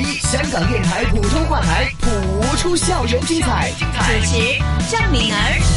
一香港电台普通话台谱出校园精彩。主持张敏儿。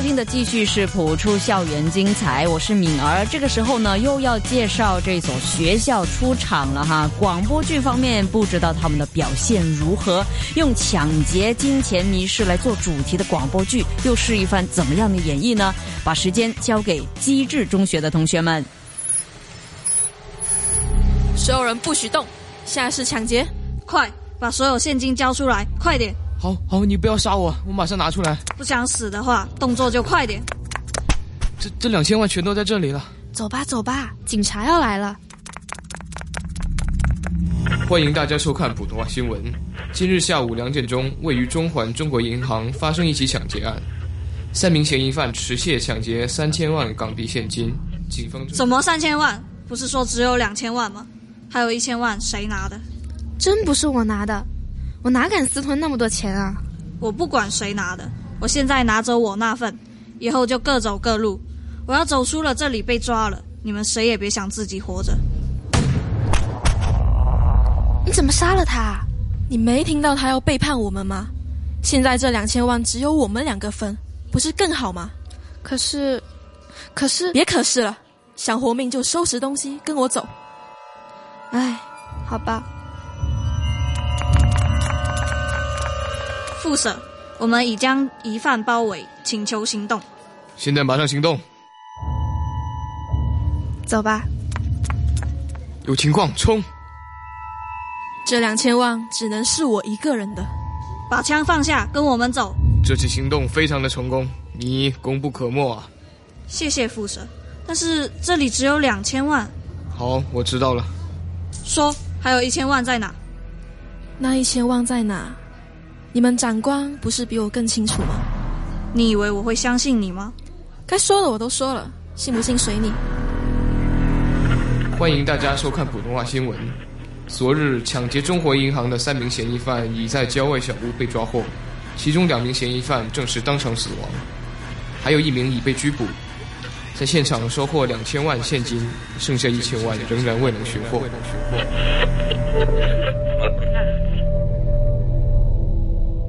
收听的继续是谱出校园精彩，我是敏儿。这个时候呢，又要介绍这所学校出场了哈。广播剧方面，不知道他们的表现如何？用抢劫、金钱迷失来做主题的广播剧，又是一番怎么样的演绎呢？把时间交给机智中学的同学们。所有人不许动，现在是抢劫，快把所有现金交出来，快点！好好，你不要杀我，我马上拿出来。不想死的话，动作就快点。这这两千万全都在这里了。走吧走吧，警察要来了。欢迎大家收看普通话新闻。今日下午两点钟，位于中环中国银行发生一起抢劫案，三名嫌疑犯持械抢劫三千万港币现金。警方怎么三千万？不是说只有两千万吗？还有一千万谁拿的？真不是我拿的。我哪敢私吞那么多钱啊！我不管谁拿的，我现在拿走我那份，以后就各走各路。我要走出了这里被抓了，你们谁也别想自己活着。你怎么杀了他？你没听到他要背叛我们吗？现在这两千万只有我们两个分，不是更好吗？可是，可是别可是了，想活命就收拾东西跟我走。哎，好吧。副舍，我们已将疑犯包围，请求行动。现在马上行动。走吧。有情况冲！这两千万只能是我一个人的。把枪放下，跟我们走。这次行动非常的成功，你功不可没啊！谢谢副省，但是这里只有两千万。好，我知道了。说，还有一千万在哪？那一千万在哪？你们长官不是比我更清楚吗？你以为我会相信你吗？该说的我都说了，信不信随你。欢迎大家收看普通话新闻。昨日抢劫中国银行的三名嫌疑犯已在郊外小屋被抓获，其中两名嫌疑犯证实当场死亡，还有一名已被拘捕。在现场收获两千万现金，剩下一千万仍然未能寻获。